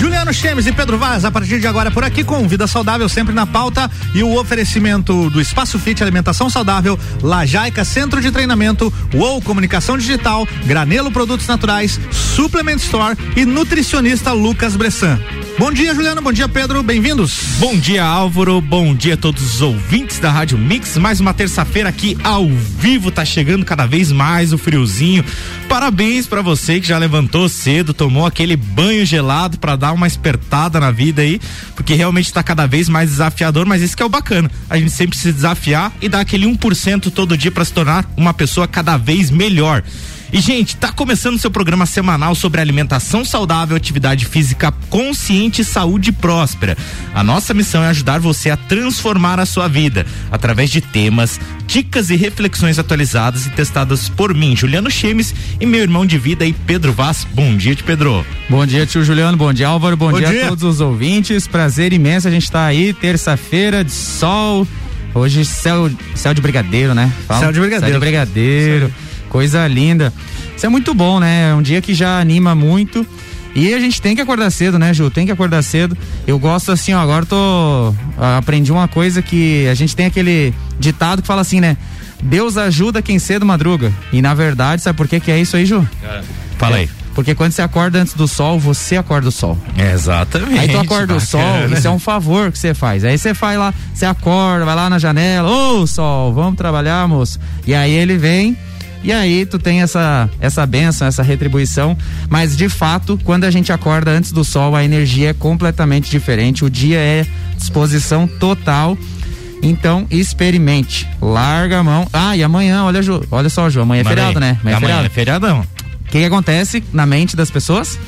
Juliano Chemes e Pedro Vaz, a partir de agora por aqui com Vida Saudável sempre na pauta e o oferecimento do Espaço Fit Alimentação Saudável, Lajaica Centro de Treinamento, UOL Comunicação Digital, Granelo Produtos Naturais, Suplement Store e nutricionista Lucas Bressan. Bom dia, Juliano. Bom dia, Pedro. Bem-vindos. Bom dia, Álvaro. Bom dia a todos os ouvintes da Rádio Mix. Mais uma terça-feira aqui ao vivo. Tá chegando cada vez mais o friozinho. Parabéns para você que já levantou cedo, tomou aquele banho gelado para dar uma espertada na vida aí, porque realmente tá cada vez mais desafiador, mas isso que é o bacana. A gente sempre se desafiar e dar aquele 1% todo dia para se tornar uma pessoa cada vez melhor. E, gente, tá começando seu programa semanal sobre alimentação saudável, atividade física consciente e saúde próspera. A nossa missão é ajudar você a transformar a sua vida através de temas, dicas e reflexões atualizadas e testadas por mim, Juliano Chemes, e meu irmão de vida aí, Pedro Vaz. Bom dia, de Pedro. Bom dia, tio Juliano. Bom dia, Álvaro. Bom, Bom dia, dia, a todos os ouvintes. Prazer imenso a gente estar tá aí, terça-feira de sol. Hoje céu, céu de brigadeiro, né? Fala. Céu de brigadeiro. Céu de brigadeiro. Coisa linda. Isso é muito bom, né? É um dia que já anima muito. E a gente tem que acordar cedo, né, Ju? Tem que acordar cedo. Eu gosto assim, ó, agora tô. Aprendi uma coisa que a gente tem aquele ditado que fala assim, né? Deus ajuda quem cedo madruga. E na verdade, sabe por que, que é isso aí, Ju? É. Fala aí. É, porque quando você acorda antes do sol, você acorda o sol. Exatamente. Aí tu acorda bacana. o sol, isso é um favor que você faz. Aí você faz lá, você acorda, vai lá na janela, ô oh, sol, vamos trabalhar, moço. E aí ele vem e aí tu tem essa essa benção, essa retribuição, mas de fato, quando a gente acorda antes do sol, a energia é completamente diferente, o dia é disposição total. Então, experimente. Larga a mão. Ah, e amanhã, olha, Ju, olha só, Ju, amanhã é feriado, né? Amanhã, é amanhã é feriadão. O que, que acontece na mente das pessoas?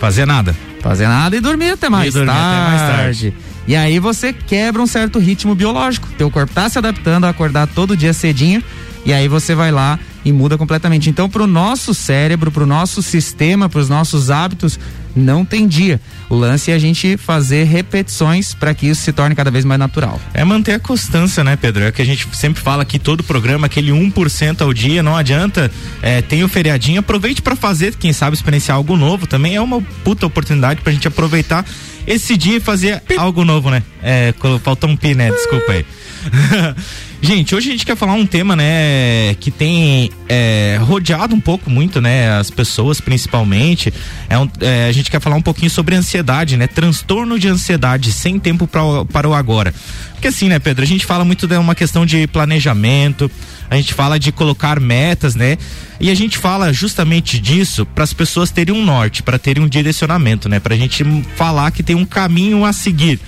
Fazer nada. Fazer nada e dormir até mais, e dormir tarde. Até mais tarde. E aí você quebra um certo ritmo biológico. Teu corpo tá se adaptando a acordar todo dia cedinho. E aí você vai lá e muda completamente. Então, para o nosso cérebro, para o nosso sistema, para os nossos hábitos, não tem dia. O lance é a gente fazer repetições para que isso se torne cada vez mais natural. É manter a constância, né, Pedro? É que a gente sempre fala aqui todo o programa, aquele 1% ao dia, não adianta. É, tem o feriadinho, aproveite para fazer, quem sabe experienciar algo novo também. É uma puta oportunidade para a gente aproveitar esse dia e fazer algo novo, né? É, faltou um pi, né? Desculpa aí. Gente, hoje a gente quer falar um tema, né, que tem é, rodeado um pouco muito, né, as pessoas principalmente. É, um, é, a gente quer falar um pouquinho sobre ansiedade, né, transtorno de ansiedade sem tempo pra, para o agora. Porque assim, né, Pedro, a gente fala muito de uma questão de planejamento, a gente fala de colocar metas, né? E a gente fala justamente disso para as pessoas terem um norte, para terem um direcionamento, né? Para a gente falar que tem um caminho a seguir.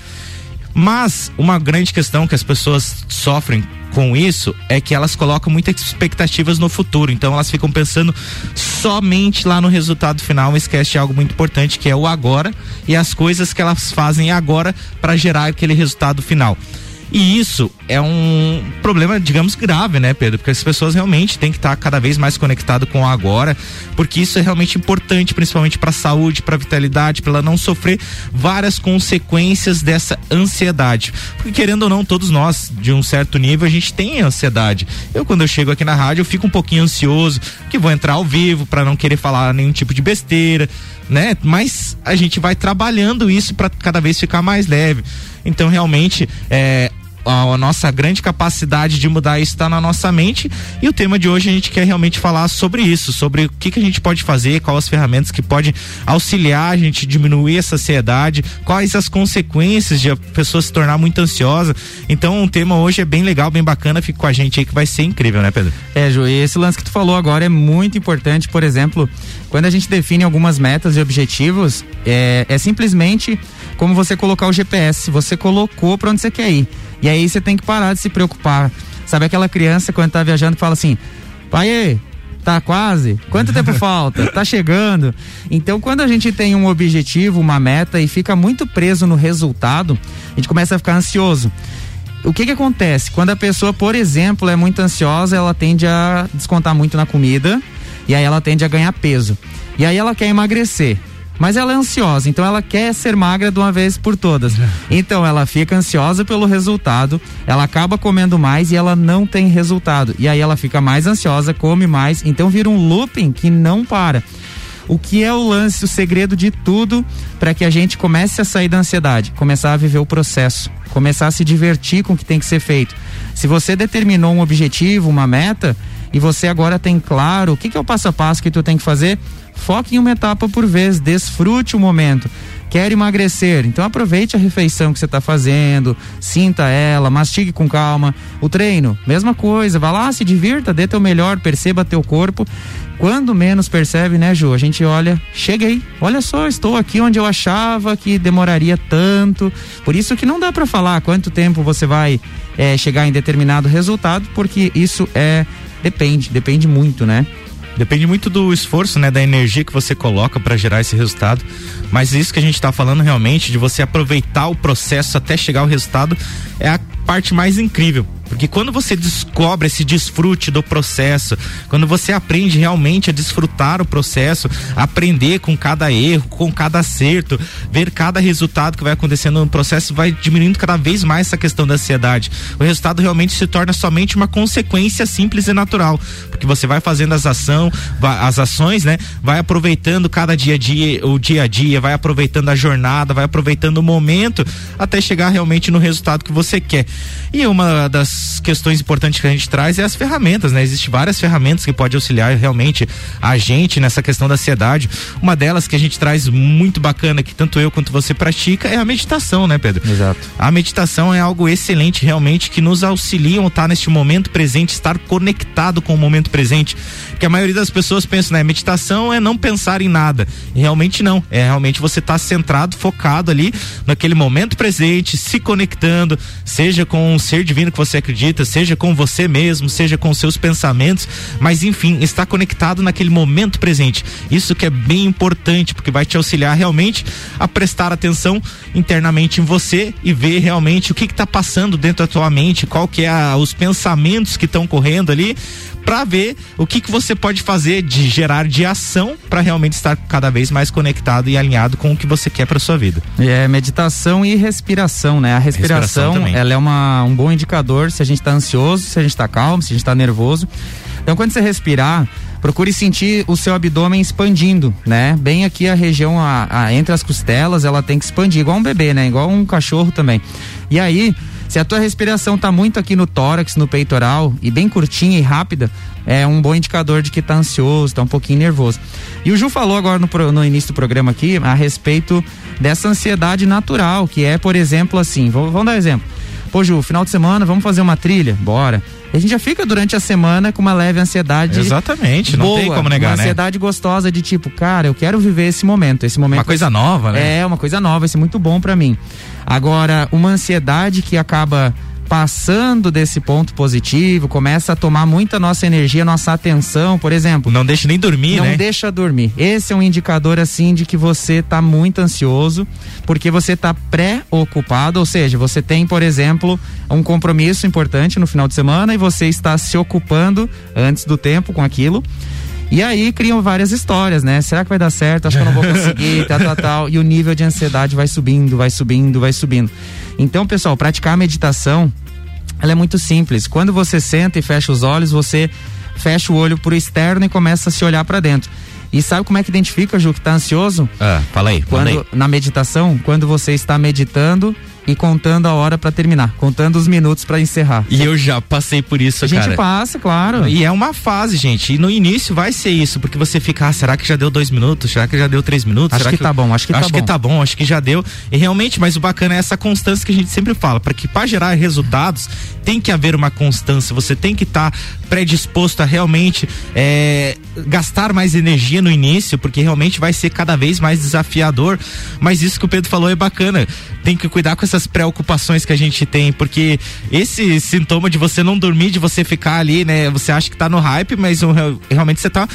Mas uma grande questão que as pessoas sofrem com isso é que elas colocam muitas expectativas no futuro. Então elas ficam pensando somente lá no resultado final, esquece de algo muito importante que é o agora e as coisas que elas fazem agora para gerar aquele resultado final. E isso é um problema, digamos, grave, né, Pedro? Porque as pessoas realmente têm que estar cada vez mais conectado com o agora, porque isso é realmente importante, principalmente para a saúde, para a vitalidade, para ela não sofrer várias consequências dessa ansiedade. Porque querendo ou não, todos nós, de um certo nível, a gente tem ansiedade. Eu quando eu chego aqui na rádio, eu fico um pouquinho ansioso, que vou entrar ao vivo para não querer falar nenhum tipo de besteira, né? Mas a gente vai trabalhando isso para cada vez ficar mais leve. Então, realmente, é, a, a, nossa grande capacidade de mudar isso está na nossa mente e o tema de hoje a gente quer realmente falar sobre isso, sobre o que, que a gente pode fazer, quais as ferramentas que podem auxiliar a gente diminuir essa ansiedade, quais as consequências de a pessoa se tornar muito ansiosa. Então o tema hoje é bem legal, bem bacana, fica com a gente aí que vai ser incrível, né, Pedro? É, Ju, e esse lance que tu falou agora é muito importante, por exemplo, quando a gente define algumas metas e objetivos, é, é simplesmente como você colocar o GPS, você colocou para onde você quer ir. E aí você tem que parar de se preocupar. Sabe aquela criança quando tá viajando fala assim: pai, tá quase? Quanto tempo falta? Tá chegando? Então, quando a gente tem um objetivo, uma meta e fica muito preso no resultado, a gente começa a ficar ansioso. O que que acontece? Quando a pessoa, por exemplo, é muito ansiosa, ela tende a descontar muito na comida e aí ela tende a ganhar peso. E aí ela quer emagrecer mas ela é ansiosa, então ela quer ser magra de uma vez por todas. Então ela fica ansiosa pelo resultado, ela acaba comendo mais e ela não tem resultado. E aí ela fica mais ansiosa, come mais, então vira um looping que não para. O que é o lance, o segredo de tudo para que a gente comece a sair da ansiedade, começar a viver o processo, começar a se divertir com o que tem que ser feito. Se você determinou um objetivo, uma meta, e você agora tem claro o que, que é o passo a passo que tu tem que fazer, foque em uma etapa por vez, desfrute o momento. Quer emagrecer? Então aproveite a refeição que você está fazendo, sinta ela, mastigue com calma. O treino, mesma coisa, vá lá, se divirta, dê teu melhor, perceba teu corpo. Quando menos percebe, né, Ju? A gente olha, cheguei, olha só, estou aqui onde eu achava que demoraria tanto. Por isso que não dá para falar quanto tempo você vai é, chegar em determinado resultado, porque isso é depende, depende muito, né? Depende muito do esforço, né, da energia que você coloca para gerar esse resultado. Mas isso que a gente está falando realmente de você aproveitar o processo até chegar ao resultado é a parte mais incrível, porque quando você descobre esse desfrute do processo, quando você aprende realmente a desfrutar o processo, aprender com cada erro, com cada acerto, ver cada resultado que vai acontecendo no processo, vai diminuindo cada vez mais essa questão da ansiedade. O resultado realmente se torna somente uma consequência simples e natural, porque você vai fazendo as ação, as ações, né? Vai aproveitando cada dia a dia, o dia a dia, vai aproveitando a jornada, vai aproveitando o momento até chegar realmente no resultado que você quer. E uma das questões importantes que a gente traz é as ferramentas, né? Existem várias ferramentas que podem auxiliar realmente a gente nessa questão da ansiedade. Uma delas que a gente traz muito bacana, que tanto eu quanto você pratica, é a meditação, né, Pedro? Exato. A meditação é algo excelente realmente que nos auxiliam a estar neste momento presente, estar conectado com o momento presente. Que a maioria das pessoas pensa, né? Meditação é não pensar em nada. E realmente não. É realmente você estar tá centrado, focado ali naquele momento presente, se conectando, seja com um ser divino que você acredita, seja com você mesmo, seja com seus pensamentos, mas enfim, está conectado naquele momento presente. Isso que é bem importante, porque vai te auxiliar realmente a prestar atenção internamente em você e ver realmente o que está passando dentro da tua mente, qual que é a, os pensamentos que estão correndo ali para ver o que, que você pode fazer de gerar de ação para realmente estar cada vez mais conectado e alinhado com o que você quer para sua vida. É meditação e respiração, né? A respiração, respiração ela é uma, um bom indicador se a gente está ansioso, se a gente está calmo, se a gente está nervoso. Então, quando você respirar, procure sentir o seu abdômen expandindo, né? Bem aqui a região a, a, entre as costelas, ela tem que expandir, igual um bebê, né? Igual um cachorro também. E aí, se a tua respiração tá muito aqui no tórax, no peitoral e bem curtinha e rápida, é um bom indicador de que tá ansioso, tá um pouquinho nervoso. E o Ju falou agora no, no início do programa aqui a respeito dessa ansiedade natural, que é, por exemplo, assim, vamos, vamos dar um exemplo. Pô, Ju, final de semana, vamos fazer uma trilha? Bora. A gente já fica durante a semana com uma leve ansiedade. Exatamente, boa, não tem como negar, uma né? ansiedade gostosa de tipo, cara, eu quero viver esse momento, esse momento. Uma coisa nova, né? É, uma coisa nova, esse é muito bom para mim. Agora, uma ansiedade que acaba passando desse ponto positivo, começa a tomar muita nossa energia, nossa atenção, por exemplo. Não deixa nem dormir, não né? Não deixa dormir. Esse é um indicador assim de que você está muito ansioso, porque você está pré-ocupado, ou seja, você tem, por exemplo, um compromisso importante no final de semana e você está se ocupando antes do tempo com aquilo. E aí criam várias histórias, né? Será que vai dar certo? Acho que eu não vou conseguir, tal, tal, tal. E o nível de ansiedade vai subindo, vai subindo, vai subindo. Então, pessoal, praticar a meditação, ela é muito simples. Quando você senta e fecha os olhos, você fecha o olho pro externo e começa a se olhar para dentro. E sabe como é que identifica, Ju, que tá ansioso? Ah, fala aí. Quando, aí. Na meditação, quando você está meditando e contando a hora para terminar, contando os minutos para encerrar. E eu já passei por isso, a cara. A gente passa, claro. E é uma fase, gente. E no início vai ser isso, porque você fica, ah, será que já deu dois minutos? Será que já deu três minutos? Acho será que, que tá bom, acho que acho tá que bom. tá bom, acho que já deu. E realmente, mas o bacana é essa constância que a gente sempre fala, para que para gerar resultados tem que haver uma constância. Você tem que estar tá predisposto a realmente é, gastar mais energia no início, porque realmente vai ser cada vez mais desafiador. Mas isso que o Pedro falou é bacana. Tem que cuidar com essas preocupações que a gente tem, porque esse sintoma de você não dormir, de você ficar ali, né? Você acha que tá no hype, mas realmente você tá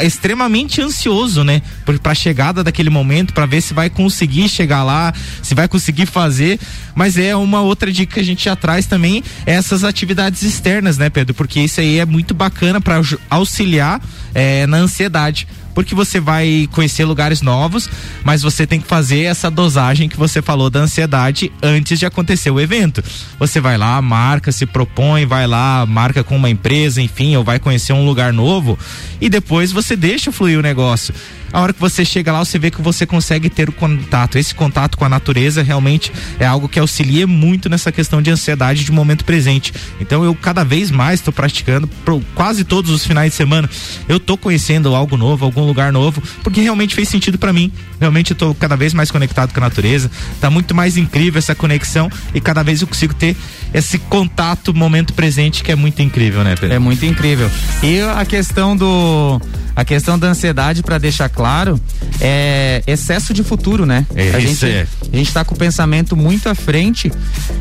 extremamente ansioso, né? Pra chegada daquele momento, para ver se vai conseguir chegar lá, se vai conseguir fazer. Mas é uma outra dica que a gente já traz também, essas atividades externas, né, Pedro? Porque isso aí é muito bacana para auxiliar é, na ansiedade porque você vai conhecer lugares novos, mas você tem que fazer essa dosagem que você falou da ansiedade antes de acontecer o evento. Você vai lá, marca, se propõe, vai lá, marca com uma empresa, enfim, ou vai conhecer um lugar novo e depois você deixa fluir o negócio. A hora que você chega lá, você vê que você consegue ter o contato. Esse contato com a natureza realmente é algo que auxilia muito nessa questão de ansiedade de momento presente. Então eu cada vez mais estou praticando, pro, quase todos os finais de semana, eu tô conhecendo algo novo, algum lugar novo, porque realmente fez sentido para mim. Realmente eu tô cada vez mais conectado com a natureza. Tá muito mais incrível essa conexão e cada vez eu consigo ter esse contato momento presente que é muito incrível, né, Pedro? É muito incrível. E a questão do a questão da ansiedade, para deixar claro, é excesso de futuro, né? É, a gente, é. a gente tá com o pensamento muito à frente.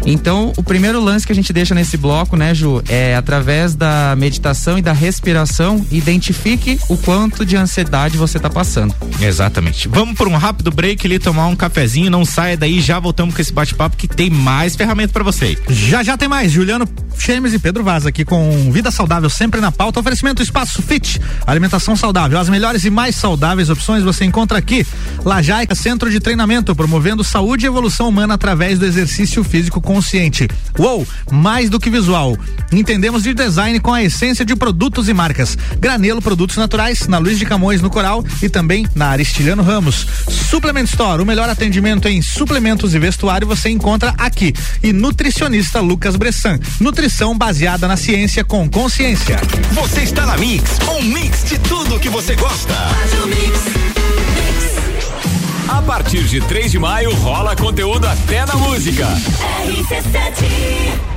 Então, o primeiro lance que a gente deixa nesse bloco, né, Ju, é através da meditação e da respiração, identifique o quanto de ansiedade você tá passando. Exatamente. Vamos por um rápido break ali, tomar um cafezinho, não saia daí, já voltamos com esse bate-papo que tem mais ferramenta para você. Já já tem mais, Juliano Chemes e Pedro Vaz aqui com Vida Saudável sempre na pauta, oferecimento Espaço Fit, alimentação saudável saudável. As melhores e mais saudáveis opções você encontra aqui. Lajaica Centro de Treinamento, promovendo saúde e evolução humana através do exercício físico consciente. Uou, mais do que visual. Entendemos de design com a essência de produtos e marcas. Granelo Produtos Naturais, na Luiz de Camões, no Coral e também na Aristiliano Ramos. Suplement Store, o melhor atendimento em suplementos e vestuário você encontra aqui. E nutricionista Lucas Bressan. Nutrição baseada na ciência com consciência. Você está na Mix, um mix de tudo que você gosta. A partir de 3 de maio rola conteúdo até na música. RC7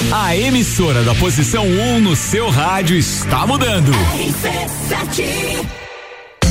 A emissora da posição 1 um no seu rádio está mudando.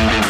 Thank you.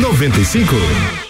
95.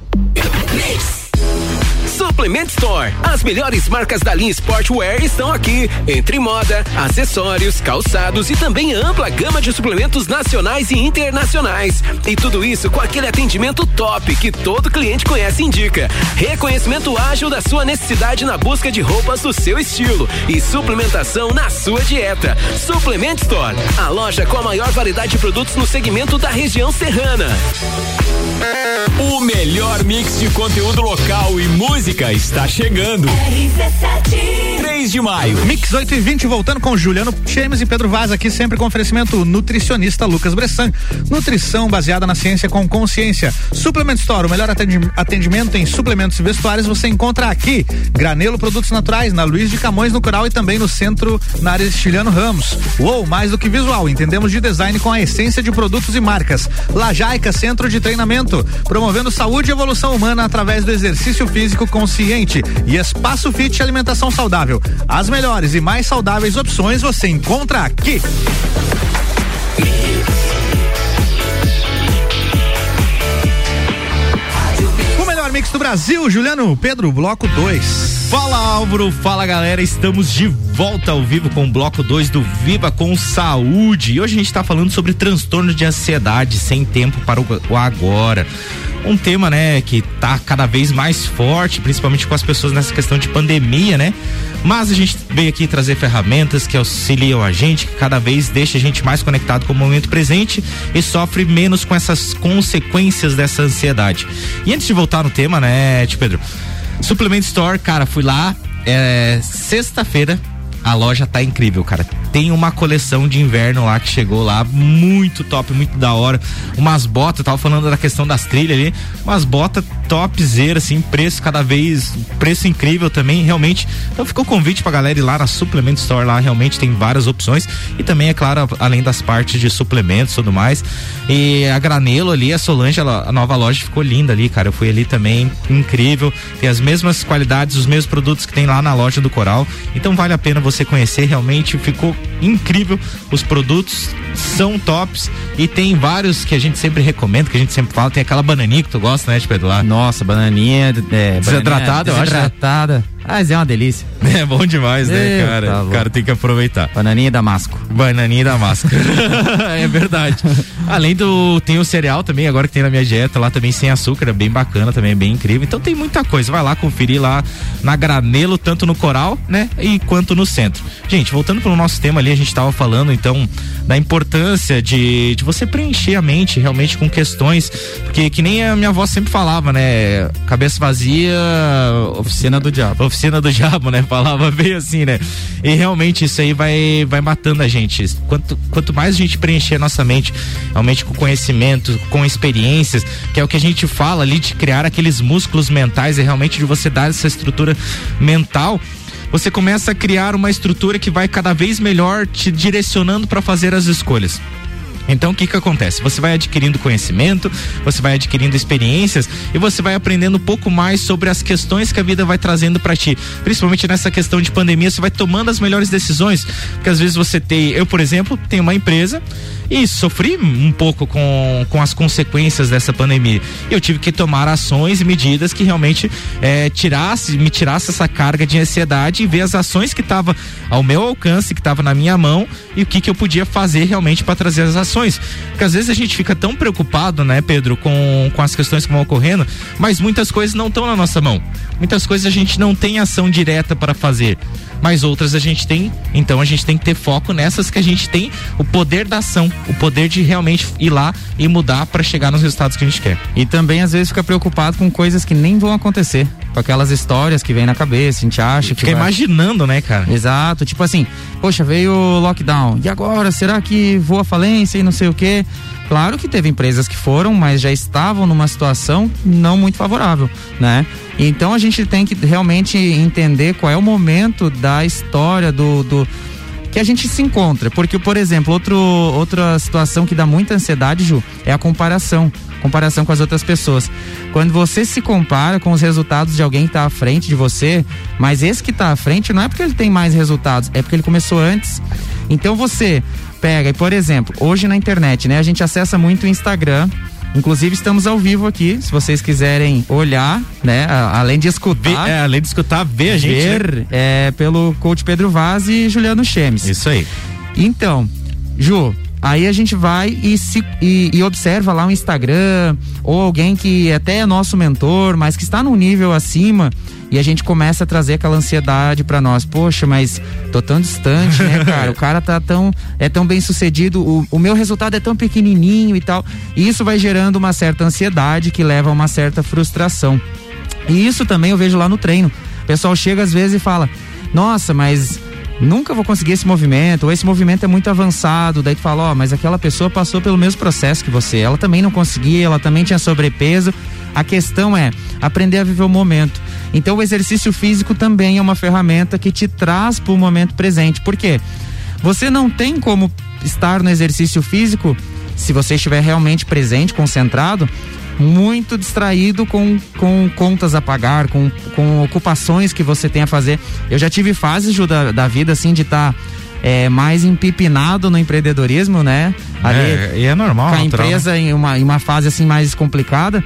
Suplement Store. As melhores marcas da linha Sportwear estão aqui. Entre moda, acessórios, calçados e também ampla gama de suplementos nacionais e internacionais. E tudo isso com aquele atendimento top que todo cliente conhece e indica. Reconhecimento ágil da sua necessidade na busca de roupas do seu estilo e suplementação na sua dieta. Suplement Store. A loja com a maior variedade de produtos no segmento da região serrana. O melhor mix de conteúdo local e música está chegando. RC7. 3 de maio. Mix 8 e 20 voltando com Juliano Chemes e Pedro Vaz aqui sempre com oferecimento nutricionista Lucas Bressan. Nutrição baseada na ciência com consciência. Suplement Store, o melhor atendimento em suplementos e vestuários você encontra aqui. Granelo Produtos Naturais na Luiz de Camões no Coral e também no centro na área Ramos. Uou, mais do que visual, entendemos de design com a essência de produtos e marcas. Lajaica Centro de Treinamento promovendo saúde saúde e evolução humana através do exercício físico consciente e Espaço Fit e Alimentação Saudável. As melhores e mais saudáveis opções você encontra aqui. O melhor mix do Brasil, Juliano Pedro, bloco 2. Fala Álvaro, fala galera, estamos de volta ao vivo com o bloco 2 do Viva com Saúde. E hoje a gente está falando sobre transtorno de ansiedade sem tempo para o agora um tema, né, que tá cada vez mais forte, principalmente com as pessoas nessa questão de pandemia, né? Mas a gente veio aqui trazer ferramentas que auxiliam a gente, que cada vez deixa a gente mais conectado com o momento presente e sofre menos com essas consequências dessa ansiedade. E antes de voltar no tema, né, Tio Pedro? Suplement Store, cara, fui lá, é, sexta-feira, a loja tá incrível, cara. Tem uma coleção de inverno lá que chegou lá, muito top, muito da hora. Umas botas, tava falando da questão das trilhas ali, umas botas topzera, assim, preço cada vez, preço incrível também, realmente. Então ficou convite pra galera ir lá na Suplement Store lá, realmente tem várias opções. E também, é claro, além das partes de suplementos e tudo mais. E a Granelo ali, a Solange, a nova loja ficou linda ali, cara. Eu fui ali também, incrível. Tem as mesmas qualidades, os mesmos produtos que tem lá na loja do Coral. Então vale a pena você conhecer, realmente ficou incrível. Os produtos são tops e tem vários que a gente sempre recomenda, que a gente sempre fala. Tem aquela bananinha que tu gosta, né, de Pedro? Nossa, bananinha, é, desidratada, desidratada, eu acho. Né? Mas é uma delícia. É bom demais, né, cara? Tá o cara tem que aproveitar. Bananinha damasco. Bananinha damasco. é verdade. Além do. Tem o cereal também, agora que tem na minha dieta, lá também sem açúcar, é bem bacana, também é bem incrível. Então tem muita coisa. Vai lá conferir lá na Granelo, tanto no Coral, né? E quanto no centro. Gente, voltando pro nosso tema ali, a gente tava falando, então, da importância de, de você preencher a mente realmente com questões. Porque que nem a minha avó sempre falava, né? Cabeça vazia, oficina do diabo oficina do diabo, né? Falava bem assim, né? E realmente isso aí vai, vai matando a gente. Quanto, quanto mais a gente preencher a nossa mente, realmente com conhecimento, com experiências, que é o que a gente fala ali de criar aqueles músculos mentais e realmente de você dar essa estrutura mental você começa a criar uma estrutura que vai cada vez melhor te direcionando para fazer as escolhas. Então o que que acontece? Você vai adquirindo conhecimento, você vai adquirindo experiências e você vai aprendendo um pouco mais sobre as questões que a vida vai trazendo para ti. Principalmente nessa questão de pandemia, você vai tomando as melhores decisões, porque às vezes você tem, eu por exemplo, tenho uma empresa e sofri um pouco com, com as consequências dessa pandemia. Eu tive que tomar ações e medidas que realmente é, tirasse, me tirasse essa carga de ansiedade e ver as ações que estavam ao meu alcance, que estavam na minha mão e o que, que eu podia fazer realmente para trazer as ações. Porque às vezes a gente fica tão preocupado, né, Pedro, com, com as questões que vão ocorrendo, mas muitas coisas não estão na nossa mão. Muitas coisas a gente não tem ação direta para fazer mas outras a gente tem. Então a gente tem que ter foco nessas que a gente tem o poder da ação, o poder de realmente ir lá e mudar para chegar nos resultados que a gente quer. E também às vezes fica preocupado com coisas que nem vão acontecer, com aquelas histórias que vem na cabeça, a gente acha que fica vai... imaginando, né, cara? Exato, tipo assim, poxa, veio o lockdown. E agora, será que vou à falência e não sei o quê? Claro que teve empresas que foram, mas já estavam numa situação não muito favorável, né? Então a gente tem que realmente entender qual é o momento da história do, do que a gente se encontra. Porque, por exemplo, outro, outra situação que dá muita ansiedade, Ju, é a comparação. Comparação com as outras pessoas. Quando você se compara com os resultados de alguém que está à frente de você, mas esse que está à frente não é porque ele tem mais resultados, é porque ele começou antes. Então você pega e, por exemplo, hoje na internet, né, a gente acessa muito o Instagram. Inclusive estamos ao vivo aqui, se vocês quiserem olhar, né? além de escutar. é, além de escutar, ver a gente. Ver né? é, pelo coach Pedro Vaz e Juliano Chemes. Isso aí. Então, Ju, Aí a gente vai e, se, e, e, observa lá o Instagram, ou alguém que até é nosso mentor, mas que está num nível acima, e a gente começa a trazer aquela ansiedade para nós. Poxa, mas tô tão distante, né, cara? O cara tá tão, é tão bem sucedido, o, o meu resultado é tão pequenininho e tal. E isso vai gerando uma certa ansiedade que leva a uma certa frustração. E isso também eu vejo lá no treino. O pessoal chega às vezes e fala: Nossa, mas nunca vou conseguir esse movimento, ou esse movimento é muito avançado. Daí tu fala, ó, oh, mas aquela pessoa passou pelo mesmo processo que você. Ela também não conseguia, ela também tinha sobrepeso. A questão é aprender a viver o momento. Então o exercício físico também é uma ferramenta que te traz para o momento presente. Por quê? Você não tem como estar no exercício físico se você estiver realmente presente, concentrado, muito distraído com, com contas a pagar, com, com ocupações que você tem a fazer. Eu já tive fases Ju, da, da vida assim de estar. Tá, é, mais empipinado no empreendedorismo, né? Ali, é, e é normal. Com a natural, empresa né? em, uma, em uma fase assim mais complicada.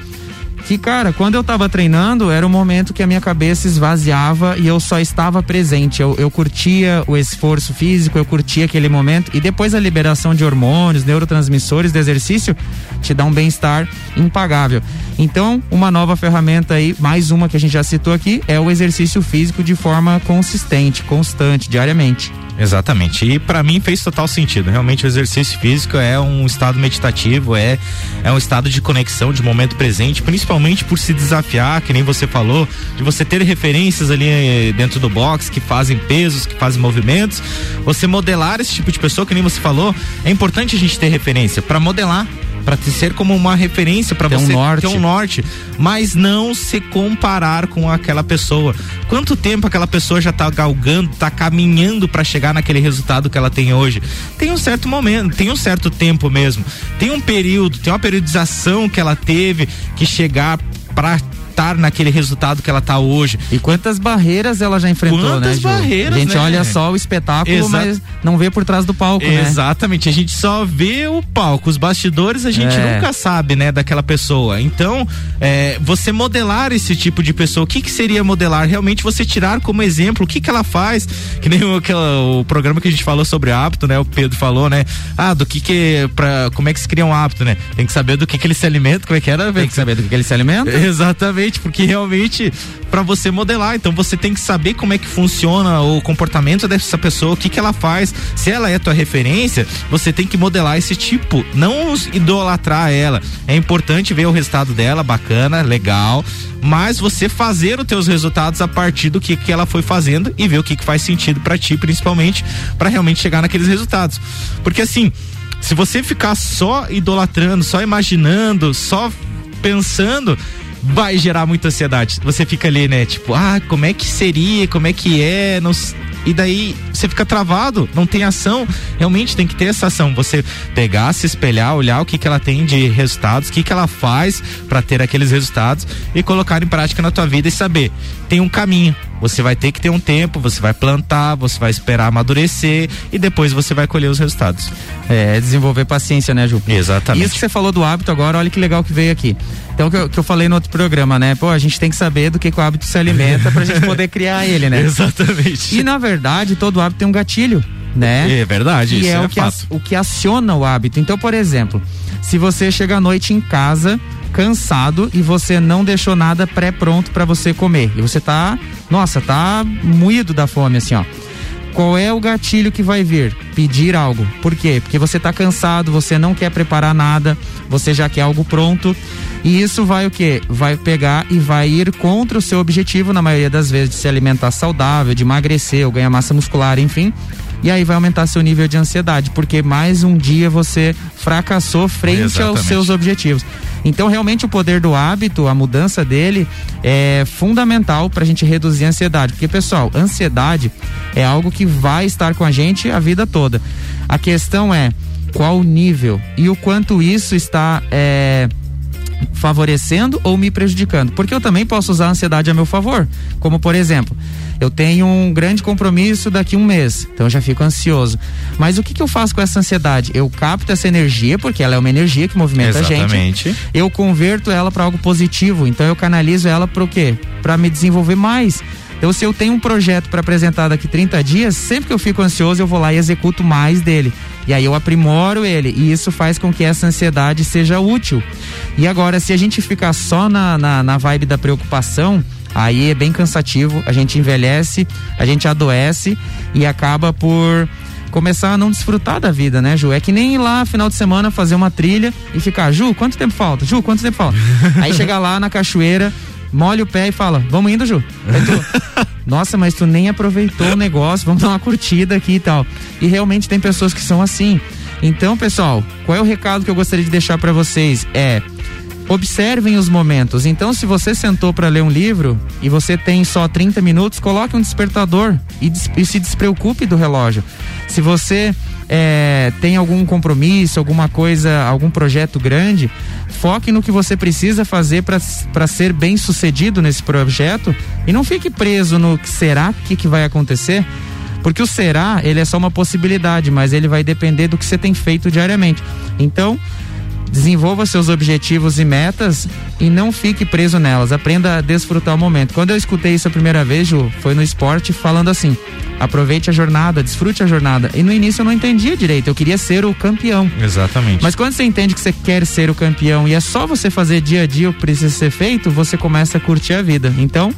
Que, cara, quando eu tava treinando, era o momento que a minha cabeça esvaziava e eu só estava presente. Eu, eu curtia o esforço físico, eu curtia aquele momento. E depois a liberação de hormônios, neurotransmissores do exercício, te dá um bem-estar impagável. Então, uma nova ferramenta aí, mais uma que a gente já citou aqui, é o exercício físico de forma consistente, constante, diariamente. Exatamente. E para mim fez total sentido. Realmente o exercício físico é um estado meditativo, é é um estado de conexão, de momento presente, principalmente por se desafiar, que nem você falou, de você ter referências ali eh, dentro do box que fazem pesos, que fazem movimentos. Você modelar esse tipo de pessoa, que nem você falou, é importante a gente ter referência para modelar para ser como uma referência para você um norte. ter um norte, mas não se comparar com aquela pessoa. Quanto tempo aquela pessoa já tá galgando, tá caminhando para chegar naquele resultado que ela tem hoje? Tem um certo momento, tem um certo tempo mesmo. Tem um período, tem uma periodização que ela teve que chegar para estar naquele resultado que ela está hoje. E quantas barreiras ela já enfrentou, quantas né? barreiras, A gente né? olha só o espetáculo, Exa mas não vê por trás do palco, né? Exatamente, a gente só vê o palco, os bastidores a gente É. nunca sabe, né, daquela pessoa. Então, é, você modelar esse tipo de pessoa, o que que seria modelar? Realmente você tirar como exemplo o que que ela faz, que nem o, aquela, o programa que a gente falou sobre hábito, né, o Pedro falou, né, ah, do que que, pra, como é que se cria um hábito, né? Tem que saber do que que ele se alimenta, como é que era? Tem que saber do que, que ele se alimenta. Exatamente, porque realmente para você modelar, então você tem que saber como é que funciona o comportamento dessa pessoa, o que que ela faz. Se ela é tua referência, você tem que modelar esse tipo, não idolatrar ela. É importante ver o resultado dela, bacana, legal, mas você fazer os teus resultados a partir do que que ela foi fazendo e ver o que que faz sentido para ti, principalmente para realmente chegar naqueles resultados. Porque assim, se você ficar só idolatrando, só imaginando, só pensando, vai gerar muita ansiedade. Você fica ali, né? Tipo, ah, como é que seria? Como é que é? Não e daí você fica travado, não tem ação. Realmente tem que ter essa ação. Você pegar, se espelhar, olhar o que, que ela tem de resultados, o que, que ela faz para ter aqueles resultados e colocar em prática na tua vida e saber. Tem um caminho. Você vai ter que ter um tempo, você vai plantar, você vai esperar amadurecer e depois você vai colher os resultados. É, desenvolver paciência, né, Ju? Exatamente. Isso que você falou do hábito agora, olha que legal que veio aqui. Então, que eu, que eu falei no outro programa, né? Pô, a gente tem que saber do que, que o hábito se alimenta pra gente poder criar ele, né? Exatamente. E na verdade, todo hábito tem um gatilho, né? É verdade, que isso é, é, o, que o que aciona o hábito. Então, por exemplo, se você chega à noite em casa cansado e você não deixou nada pré-pronto pra você comer e você tá, nossa, tá moído da fome assim, ó. Qual é o gatilho que vai vir? Pedir algo. Por quê? Porque você tá cansado, você não quer preparar nada, você já quer algo pronto. E isso vai o quê? Vai pegar e vai ir contra o seu objetivo, na maioria das vezes, de se alimentar saudável, de emagrecer ou ganhar massa muscular, enfim. E aí vai aumentar seu nível de ansiedade, porque mais um dia você fracassou frente aos seus objetivos. Então, realmente, o poder do hábito, a mudança dele, é fundamental para a gente reduzir a ansiedade. Porque, pessoal, ansiedade é algo que vai estar com a gente a vida toda. A questão é qual o nível e o quanto isso está. é, favorecendo ou me prejudicando. Porque eu também posso usar a ansiedade a meu favor. Como, por exemplo, eu tenho um grande compromisso daqui a um mês, então eu já fico ansioso. Mas o que, que eu faço com essa ansiedade? Eu capto essa energia, porque ela é uma energia que movimenta a gente. Exatamente. Eu converto ela para algo positivo, então eu canalizo ela para o quê? Para me desenvolver mais. Então, se eu tenho um projeto para apresentar daqui 30 dias, sempre que eu fico ansioso, eu vou lá e executo mais dele. E aí eu aprimoro ele. E isso faz com que essa ansiedade seja útil. E agora, se a gente ficar só na, na, na vibe da preocupação, aí é bem cansativo. A gente envelhece, a gente adoece e acaba por começar a não desfrutar da vida, né, Ju? É que nem ir lá final de semana fazer uma trilha e ficar, Ju, quanto tempo falta? Ju, quanto tempo falta? Aí chega lá na cachoeira, molha o pé e fala, vamos indo, Ju. Tu, Nossa, mas tu nem aproveitou o negócio, vamos dar uma curtida aqui e tal. E realmente tem pessoas que são assim. Então, pessoal, qual é o recado que eu gostaria de deixar para vocês? É observem os momentos. Então, se você sentou para ler um livro e você tem só 30 minutos, coloque um despertador e, des- e se despreocupe do relógio. Se você é, tem algum compromisso, alguma coisa, algum projeto grande, foque no que você precisa fazer para ser bem sucedido nesse projeto e não fique preso no que será que, que vai acontecer. Porque o será, ele é só uma possibilidade, mas ele vai depender do que você tem feito diariamente. Então, Desenvolva seus objetivos e metas e não fique preso nelas. Aprenda a desfrutar o momento. Quando eu escutei isso a primeira vez, Ju, foi no esporte falando assim: aproveite a jornada, desfrute a jornada. E no início eu não entendia direito, eu queria ser o campeão. Exatamente. Mas quando você entende que você quer ser o campeão e é só você fazer dia a dia o que precisa ser feito, você começa a curtir a vida. Então,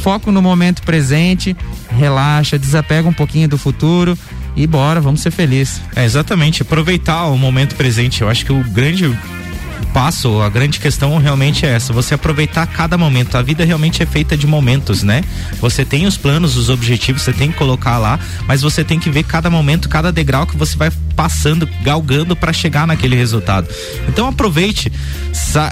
foco no momento presente, relaxa, desapega um pouquinho do futuro e bora, vamos ser felizes. É, exatamente, aproveitar o momento presente. Eu acho que o grande passo, a grande questão realmente é essa, você aproveitar cada momento. A vida realmente é feita de momentos, né? Você tem os planos, os objetivos, você tem que colocar lá, mas você tem que ver cada momento, cada degrau que você vai passando, galgando para chegar naquele resultado. Então aproveite,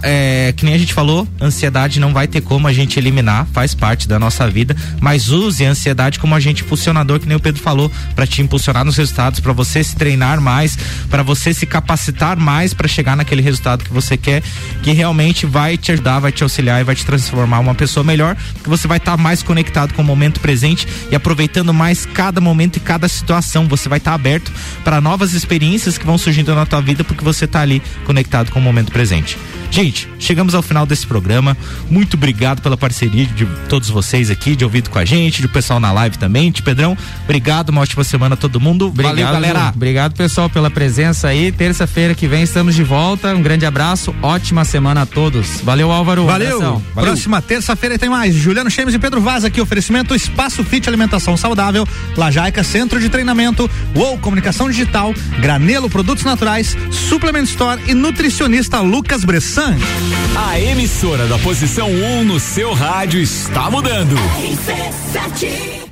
é, que nem a gente falou, ansiedade não vai ter como a gente eliminar, faz parte da nossa vida, mas use a ansiedade como agente impulsionador, que nem o Pedro falou, para te impulsionar nos resultados, para você se treinar mais, para você se capacitar mais para chegar naquele resultado que você quer, que realmente vai te ajudar, vai te auxiliar e vai te transformar uma pessoa melhor, que você vai estar tá mais conectado com o momento presente e aproveitando mais cada momento e cada situação. Você vai estar tá aberto para novas experiências que vão surgindo na tua vida porque você está ali conectado com o momento presente. Gente, chegamos ao final desse programa. Muito obrigado pela parceria de todos vocês aqui, de ouvido com a gente, do pessoal na live também. De Pedrão, obrigado, uma ótima semana a todo mundo. Obrigado, Valeu, galera. Obrigado, pessoal, pela presença aí. Terça-feira que vem estamos de volta. Um grande abraço, ótima semana a todos. Valeu, Álvaro. Valeu. Valeu. Próxima terça-feira tem mais. Juliano Chemes e Pedro Vaz aqui. Oferecimento Espaço Fit Alimentação Saudável, Lajaica Centro de Treinamento, UOL Comunicação Digital, Granelo Produtos Naturais, Suplement Store e nutricionista Lucas Bressan. A emissora da posição 1 um no seu rádio está mudando. RC7